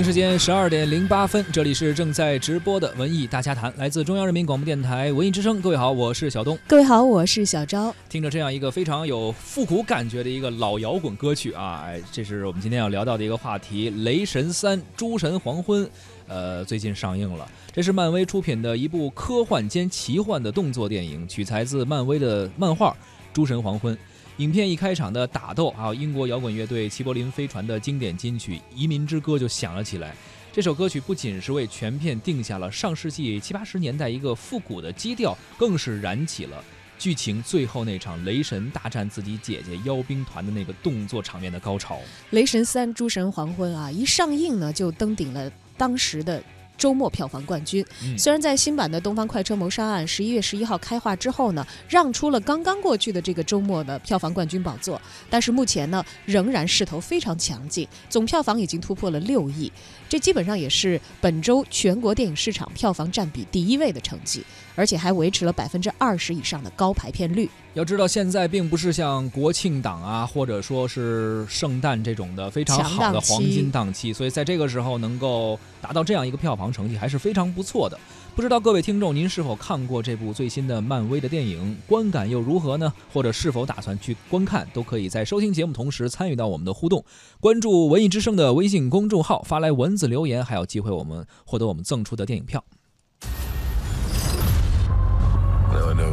北京时间十二点零八分，这里是正在直播的文艺大家谈，来自中央人民广播电台文艺之声。各位好，我是小东。各位好，我是小昭。听着这样一个非常有复古感觉的一个老摇滚歌曲啊，哎，这是我们今天要聊到的一个话题，《雷神三：诸神黄昏》。呃，最近上映了，这是漫威出品的一部科幻兼奇幻的动作电影，取材自漫威的漫画《诸神黄昏》。影片一开场的打斗，还有英国摇滚乐队齐柏林飞船的经典金曲《移民之歌》就响了起来。这首歌曲不仅是为全片定下了上世纪七八十年代一个复古的基调，更是燃起了剧情最后那场雷神大战自己姐姐妖兵团的那个动作场面的高潮。《雷神三：诸神黄昏》啊，一上映呢就登顶了。当时的周末票房冠军，虽然在新版的《东方快车谋杀案》十一月十一号开画之后呢，让出了刚刚过去的这个周末的票房冠军宝座，但是目前呢仍然势头非常强劲，总票房已经突破了六亿，这基本上也是本周全国电影市场票房占比第一位的成绩。而且还维持了百分之二十以上的高排片率。要知道，现在并不是像国庆档啊，或者说是圣诞这种的非常好的黄金档期，所以在这个时候能够达到这样一个票房成绩还是非常不错的。不知道各位听众，您是否看过这部最新的漫威的电影？观感又如何呢？或者是否打算去观看？都可以在收听节目同时参与到我们的互动，关注文艺之声的微信公众号，发来文字留言，还有机会我们获得我们赠出的电影票。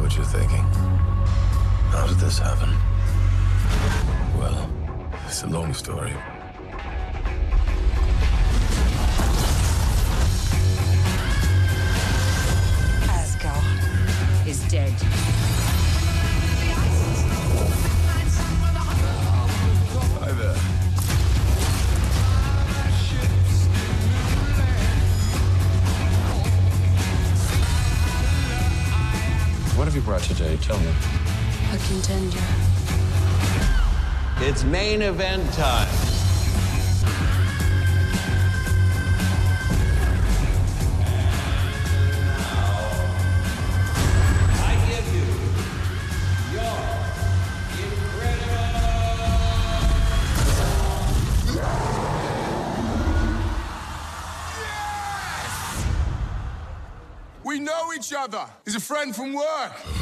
What you're thinking. How did this happen? Well, it's a long story. It's main event time. We know each other. He's a friend from work.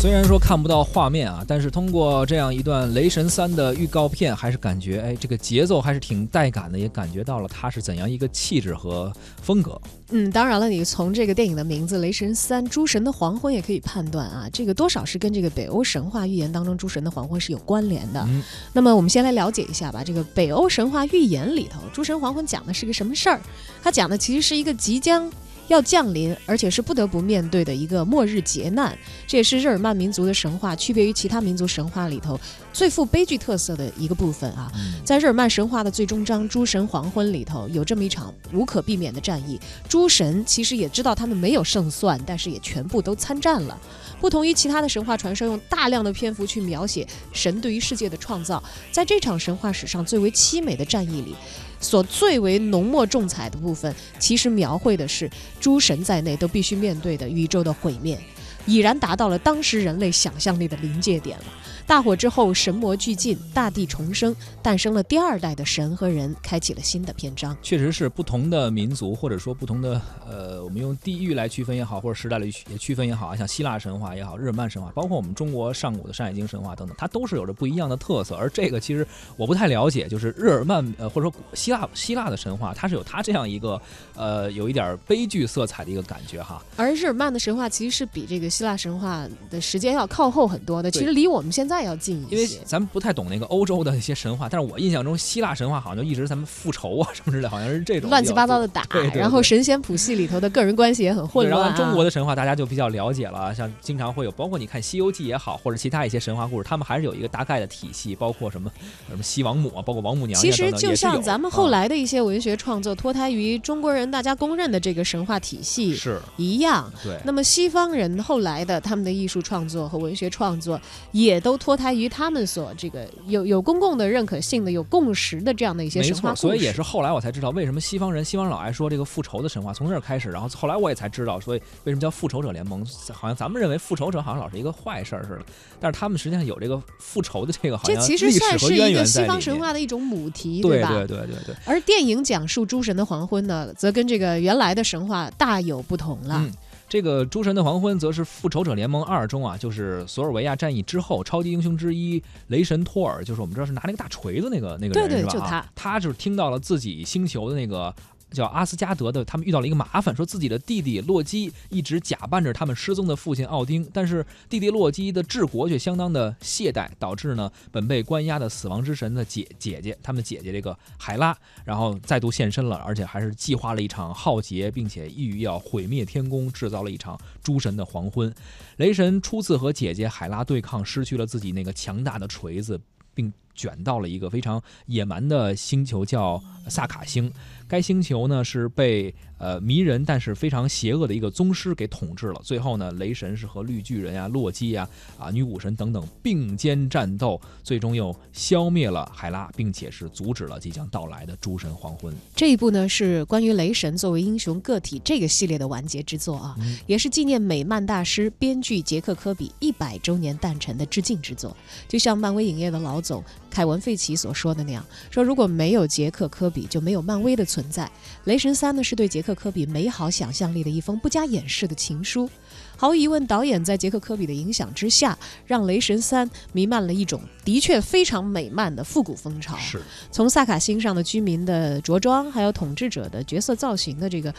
虽然说看不到画面啊，但是通过这样一段《雷神三》的预告片，还是感觉哎，这个节奏还是挺带感的，也感觉到了它是怎样一个气质和风格。嗯，当然了，你从这个电影的名字《雷神三：诸神的黄昏》也可以判断啊，这个多少是跟这个北欧神话寓言当中诸神的黄昏是有关联的。那么我们先来了解一下吧，这个北欧神话寓言里头，诸神黄昏讲的是个什么事儿？它讲的其实是一个即将。要降临，而且是不得不面对的一个末日劫难，这也是日耳曼民族的神话区别于其他民族神话里头最富悲剧特色的一个部分啊。在日耳曼神话的最终章《诸神黄昏》里头，有这么一场无可避免的战役，诸神其实也知道他们没有胜算，但是也全部都参战了。不同于其他的神话传说，用大量的篇幅去描写神对于世界的创造，在这场神话史上最为凄美的战役里。所最为浓墨重彩的部分，其实描绘的是诸神在内都必须面对的宇宙的毁灭。已然达到了当时人类想象力的临界点了。大火之后，神魔俱尽，大地重生，诞生了第二代的神和人，开启了新的篇章。确实是不同的民族，或者说不同的呃，我们用地域来区分也好，或者时代来区区分也好啊，像希腊神话也好，日耳曼神话，包括我们中国上古的山海经神话等等，它都是有着不一样的特色。而这个其实我不太了解，就是日耳曼呃，或者说希腊希腊的神话，它是有它这样一个呃，有一点悲剧色彩的一个感觉哈。而日耳曼的神话其实是比这个。希腊神话的时间要靠后很多的，其实离我们现在要近一些。因为咱们不太懂那个欧洲的一些神话，但是我印象中希腊神话好像就一直咱们复仇啊什么之类的，好像是这种乱七八糟的打。然后神仙谱系里头的个人关系也很混乱。然后中国的神话大家就比较了解了，像经常会有，包括你看《西游记》也好，或者其他一些神话故事，他们还是有一个大概的体系，包括什么什么西王母啊，包括王母娘娘。其实就像咱们后来的一些文学创作脱胎于中国人大家公认的这个神话体系是一样。对。那么西方人后来的他们的。艺术创作和文学创作也都脱胎于他们所这个有有公共的认可性的、有共识的这样的一些神话所以也是后来我才知道为什么西方人西方人老爱说这个复仇的神话，从这儿开始，然后后来我也才知道，所以为什么叫复仇者联盟？好像咱们认为复仇者好像老是一个坏事儿似的，但是他们实际上有这个复仇的这个好像历史和渊源西方神话的一种母题，对吧？对对对对。而电影讲述诸神的黄昏呢，则跟这个原来的神话大有不同了。这个《诸神的黄昏》则是《复仇者联盟二》中啊，就是索尔维亚战役之后，超级英雄之一雷神托尔，就是我们知道是拿那个大锤子那个那个人是吧？就他，他就是听到了自己星球的那个。叫阿斯加德的，他们遇到了一个麻烦，说自己的弟弟洛基一直假扮着他们失踪的父亲奥丁，但是弟弟洛基的治国却相当的懈怠，导致呢本被关押的死亡之神的姐姐姐，他们姐姐这个海拉，然后再度现身了，而且还是计划了一场浩劫，并且意欲要毁灭天宫，制造了一场诸神的黄昏。雷神初次和姐姐海拉对抗，失去了自己那个强大的锤子，并卷到了一个非常野蛮的星球，叫萨卡星。该星球呢是被。呃，迷人但是非常邪恶的一个宗师给统治了。最后呢，雷神是和绿巨人呀、洛基呀、啊女武神等等并肩战斗，最终又消灭了海拉，并且是阻止了即将到来的诸神黄昏。这一部呢是关于雷神作为英雄个体这个系列的完结之作啊，也是纪念美漫大师编剧杰克科比一百周年诞辰的致敬之作。就像漫威影业的老总凯文费奇所说的那样，说如果没有杰克科比，就没有漫威的存在。雷神三呢是对杰克。科比美好想象力的一封不加掩饰的情书，毫无疑问，导演在杰克科比的影响之下，让《雷神三》弥漫了一种的确非常美漫的复古风潮。是，从萨卡星上的居民的着装，还有统治者的角色造型的这个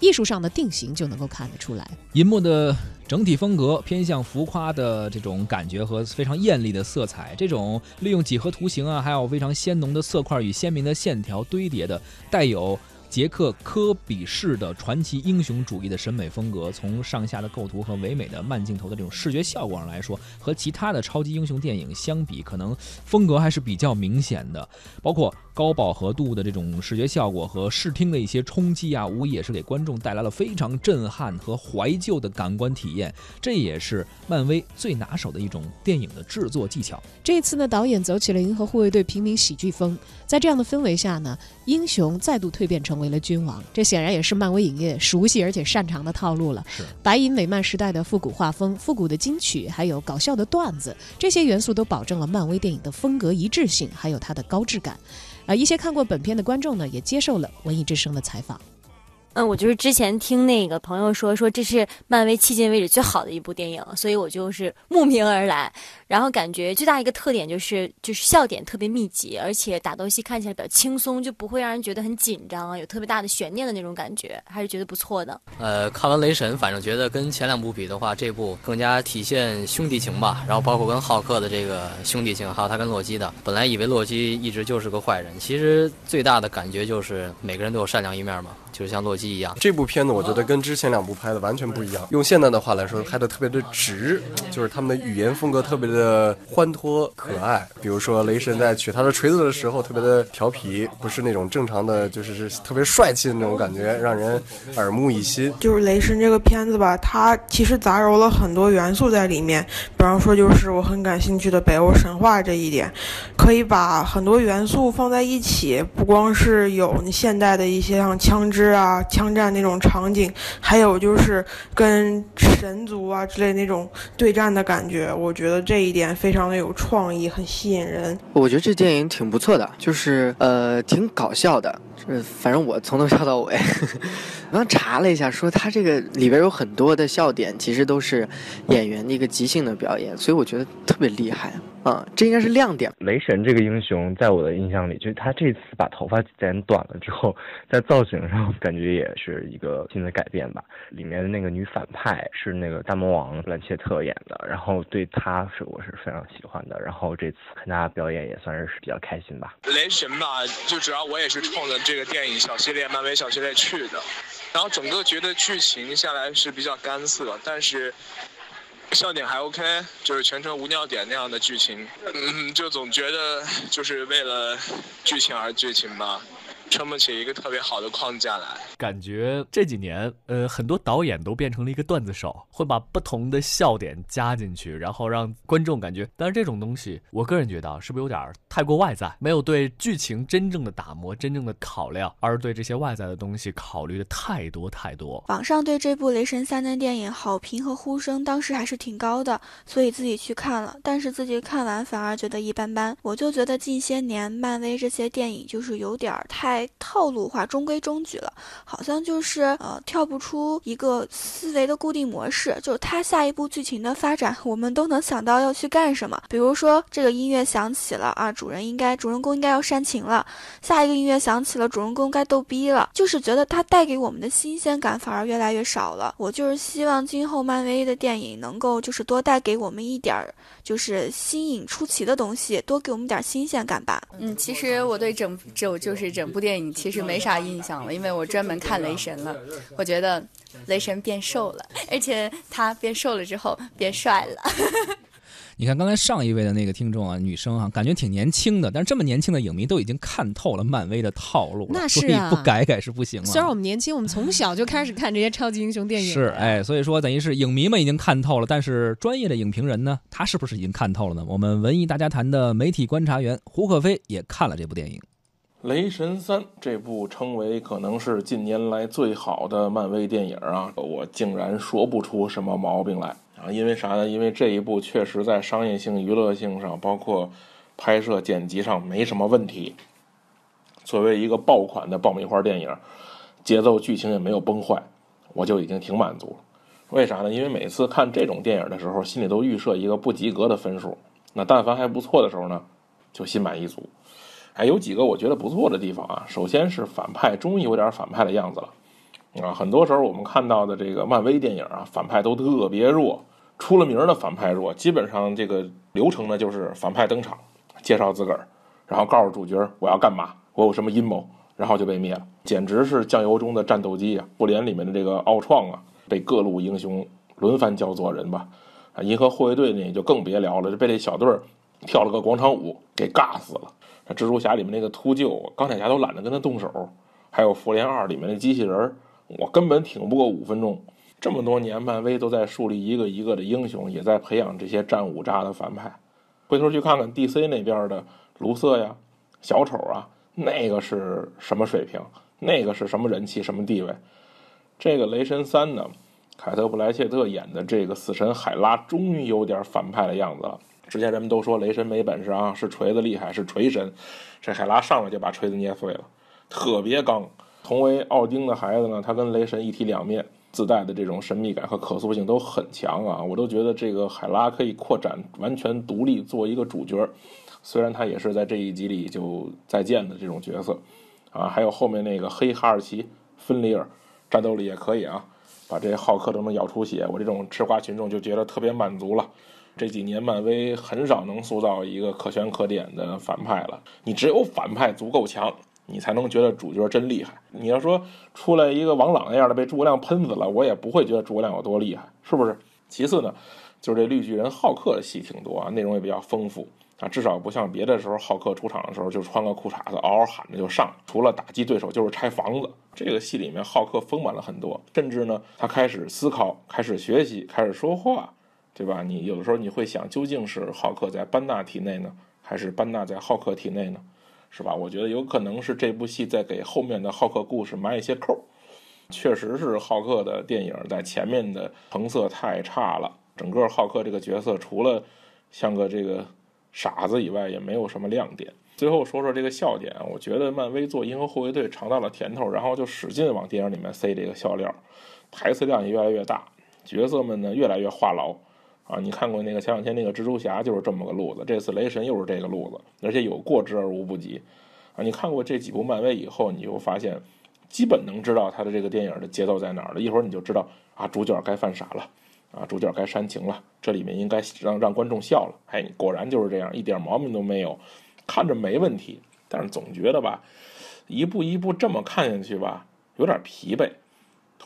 艺术上的定型，就能够看得出来。银幕的整体风格偏向浮夸的这种感觉和非常艳丽的色彩，这种利用几何图形啊，还有非常鲜浓的色块与鲜明的线条堆叠的，带有。杰克科比式的传奇英雄主义的审美风格，从上下的构图和唯美的慢镜头的这种视觉效果上来说，和其他的超级英雄电影相比，可能风格还是比较明显的。包括高饱和度的这种视觉效果和视听的一些冲击啊，无疑也是给观众带来了非常震撼和怀旧的感官体验。这也是漫威最拿手的一种电影的制作技巧。这次呢，导演走起了银河护卫队平民喜剧风，在这样的氛围下呢，英雄再度蜕变成。为了君王，这显然也是漫威影业熟悉而且擅长的套路了。是白银美漫时代的复古画风、复古的金曲，还有搞笑的段子，这些元素都保证了漫威电影的风格一致性，还有它的高质感。而，一些看过本片的观众呢，也接受了文艺之声的采访。嗯，我就是之前听那个朋友说，说这是漫威迄今为止最好的一部电影，所以我就是慕名而来。然后感觉最大一个特点就是，就是笑点特别密集，而且打斗戏看起来比较轻松，就不会让人觉得很紧张啊，有特别大的悬念的那种感觉，还是觉得不错的。呃，看完雷神，反正觉得跟前两部比的话，这部更加体现兄弟情吧。然后包括跟浩克的这个兄弟情，还有他跟洛基的。本来以为洛基一直就是个坏人，其实最大的感觉就是每个人都有善良一面嘛。就是像洛基一样，这部片子我觉得跟之前两部拍的完全不一样。用现在的话来说，拍的特别的直，就是他们的语言风格特别的欢脱可爱。比如说雷神在取他的锤子的时候，特别的调皮，不是那种正常的，就是是特别帅气的那种感觉，让人耳目一新。就是雷神这个片子吧，它其实杂糅了很多元素在里面。比方说，就是我很感兴趣的北欧神话这一点，可以把很多元素放在一起，不光是有现代的一些像枪支。啊，枪战那种场景，还有就是跟神族啊之类那种对战的感觉，我觉得这一点非常的有创意，很吸引人。我觉得这电影挺不错的，就是呃挺搞笑的。呃，反正我从头笑到尾。我刚查了一下，说他这个里边有很多的笑点，其实都是演员的一个即兴的表演，所以我觉得特别厉害。啊，这应该是亮点。雷神这个英雄，在我的印象里，就是他这次把头发剪短了之后，在造型上感觉也是一个新的改变吧。里面的那个女反派是那个大魔王布兰切特演的，然后对她是我是非常喜欢的。然后这次看她表演也算是比较开心吧。雷神吧，就主要我也是冲着这个电影小系列、漫威小系列去的，然后整个觉得剧情下来是比较干涩，但是。笑点还 OK，就是全程无尿点那样的剧情，嗯，就总觉得就是为了剧情而剧情吧。撑不起一个特别好的框架来。感觉这几年，呃，很多导演都变成了一个段子手，会把不同的笑点加进去，然后让观众感觉。但是这种东西，我个人觉得是不是有点太过外在，没有对剧情真正的打磨、真正的考量，而对这些外在的东西考虑的太多太多。网上对这部《雷神三》的电影好评和呼声当时还是挺高的，所以自己去看了，但是自己看完反而觉得一般般。我就觉得近些年漫威这些电影就是有点太套路化、中规中矩了，好像就是呃跳不出一个思维的固定模式，就是他下一步剧情的发展，我们都能想到要去干什么。比如说这个音乐响起了啊，主人应该主人公应该要煽情了，下一个音乐响起了，主人公该逗逼了，就是觉得它带给我们的新鲜感反而越来越少了。我就是希望今后漫威的电影能够就是多带给我们一点儿就是新颖出奇的东西，多给我们点新鲜感吧。嗯，其实我对整就就是整部电影其实没啥印象了，因为我专门看雷神了。我觉得雷神变瘦了，而且他变瘦了之后变帅了。你看刚才上一位的那个听众啊，女生啊，感觉挺年轻的，但是这么年轻的影迷都已经看透了漫威的套路了，那是啊，不改改是不行了。虽然我们年轻，我们从小就开始看这些超级英雄电影，是哎，所以说等于是影迷们已经看透了，但是专业的影评人呢，他是不是已经看透了呢？我们文艺大家谈的媒体观察员胡可飞也看了这部电影。《雷神三》这部称为可能是近年来最好的漫威电影啊，我竟然说不出什么毛病来啊！因为啥呢？因为这一部确实在商业性、娱乐性上，包括拍摄、剪辑上没什么问题。作为一个爆款的爆米花电影，节奏、剧情也没有崩坏，我就已经挺满足了。为啥呢？因为每次看这种电影的时候，心里都预设一个不及格的分数。那但凡还不错的时候呢，就心满意足。哎有几个我觉得不错的地方啊，首先是反派终于有点反派的样子了，啊，很多时候我们看到的这个漫威电影啊，反派都特别弱，出了名的反派弱，基本上这个流程呢就是反派登场，介绍自个儿，然后告诉主角我要干嘛，我有什么阴谋，然后就被灭了，简直是酱油中的战斗机啊！复联里面的这个奥创啊，被各路英雄轮番教做人吧，啊，银河护卫队呢就更别聊了，就被这小队儿跳了个广场舞给尬死了。蜘蛛侠里面那个秃鹫，钢铁侠都懒得跟他动手。还有复联二里面的机器人，我根本挺不过五分钟。这么多年，漫威都在树立一个一个的英雄，也在培养这些战五渣的反派。回头去看看 DC 那边的卢瑟呀、小丑啊，那个是什么水平？那个是什么人气、什么地位？这个雷神三呢？凯特·布莱切特演的这个死神海拉，终于有点反派的样子了。之前人们都说雷神没本事啊，是锤子厉害，是锤神。这海拉上来就把锤子捏碎了，特别刚。同为奥丁的孩子呢，他跟雷神一体两面，自带的这种神秘感和可塑性都很强啊。我都觉得这个海拉可以扩展，完全独立做一个主角。虽然他也是在这一集里就再见的这种角色啊。还有后面那个黑哈尔奇·芬里尔，战斗力也可以啊，把这浩克都能咬出血，我这种吃瓜群众就觉得特别满足了。这几年漫威很少能塑造一个可圈可点的反派了。你只有反派足够强，你才能觉得主角真厉害。你要说出来一个王朗那样的被诸葛亮喷死了，我也不会觉得诸葛亮有多厉害，是不是？其次呢，就是这绿巨人浩克的戏挺多啊，内容也比较丰富啊，至少不像别的时候浩克出场的时候就穿个裤衩子嗷嗷喊着就上，除了打击对手就是拆房子。这个戏里面浩克丰满了很多，甚至呢，他开始思考，开始学习，开始说话。对吧？你有的时候你会想，究竟是浩克在班纳体内呢，还是班纳在浩克体内呢？是吧？我觉得有可能是这部戏在给后面的浩克故事埋一些扣。确实是浩克的电影在前面的成色太差了，整个浩克这个角色除了像个这个傻子以外，也没有什么亮点。最后说说这个笑点，我觉得漫威做银河护卫队尝到了甜头，然后就使劲往电影里面塞这个笑料，台词量也越来越大，角色们呢越来越话痨。啊，你看过那个前两天那个蜘蛛侠就是这么个路子，这次雷神又是这个路子，而且有过之而无不及。啊，你看过这几部漫威以后，你就发现，基本能知道他的这个电影的节奏在哪儿了。一会儿你就知道啊，主角该犯傻了，啊，主角该煽情了，这里面应该让让观众笑了。哎，果然就是这样，一点毛病都没有，看着没问题。但是总觉得吧，一步一步这么看下去吧，有点疲惫。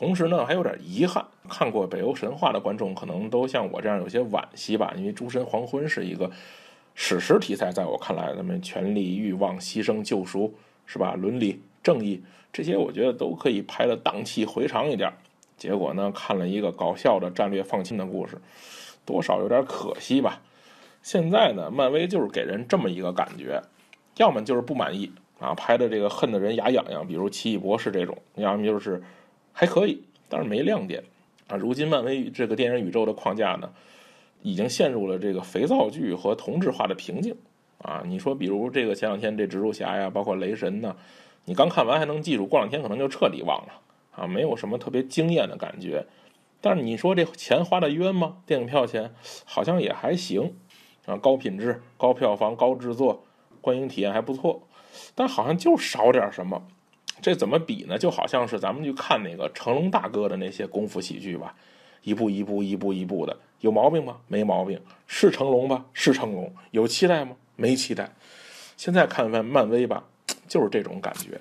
同时呢，还有点遗憾。看过《北欧神话》的观众可能都像我这样有些惋惜吧，因为《诸神黄昏》是一个史诗题材，在我看来，咱们权力、欲望、牺牲、救赎，是吧？伦理、正义，这些我觉得都可以拍的荡气回肠一点。结果呢，看了一个搞笑的战略放弃的故事，多少有点可惜吧。现在呢，漫威就是给人这么一个感觉，要么就是不满意啊，拍的这个恨得人牙痒痒，比如奇异博士这种；要么就是还可以，但是没亮点啊。如今漫威这个电影宇宙的框架呢，已经陷入了这个肥皂剧和同质化的瓶颈啊。你说，比如这个前两天这蜘蛛侠呀，包括雷神呢，你刚看完还能记住，过两天可能就彻底忘了。啊，没有什么特别惊艳的感觉，但是你说这钱花的冤吗？电影票钱好像也还行，啊，高品质、高票房、高制作，观影体验还不错，但好像就少点什么。这怎么比呢？就好像是咱们去看那个成龙大哥的那些功夫喜剧吧，一步一步、一步一步的，有毛病吗？没毛病。是成龙吧？是成龙。有期待吗？没期待。现在看看漫威吧，就是这种感觉。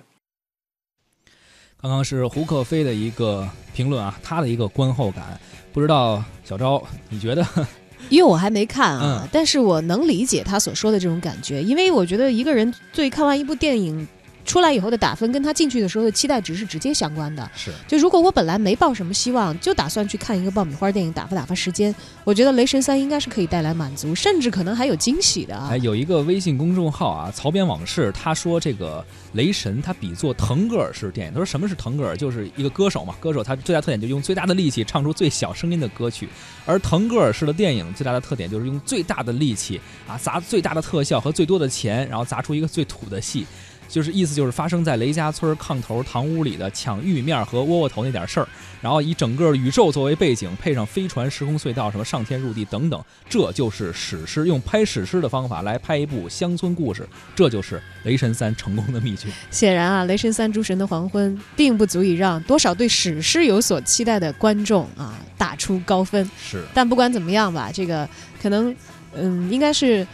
刚刚是胡克飞的一个评论啊，他的一个观后感，不知道小昭你觉得？因为我还没看啊，但是我能理解他所说的这种感觉，因为我觉得一个人对看完一部电影。出来以后的打分跟他进去的时候的期待值是直接相关的。是，就如果我本来没抱什么希望，就打算去看一个爆米花电影打发打发时间，我觉得《雷神三》应该是可以带来满足，甚至可能还有惊喜的啊。哎，有一个微信公众号啊，曹编往事，他说这个雷神他比作腾格尔式电影。他说什么是腾格尔？就是一个歌手嘛，歌手他最大特点就用最大的力气唱出最小声音的歌曲，而腾格尔式的电影最大的特点就是用最大的力气啊，砸最大的特效和最多的钱，然后砸出一个最土的戏。就是意思就是发生在雷家村炕头堂屋里的抢玉米面和窝窝头那点事儿，然后以整个宇宙作为背景，配上飞船、时空隧道、什么上天入地等等，这就是史诗。用拍史诗的方法来拍一部乡村故事，这就是《雷神三》成功的秘诀。显然啊，《雷神三：诸神的黄昏》并不足以让多少对史诗有所期待的观众啊打出高分。是，但不管怎么样吧，这个可能。嗯，应该是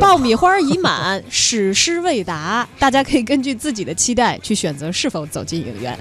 爆米花已满，史诗未达，大家可以根据自己的期待去选择是否走进影院。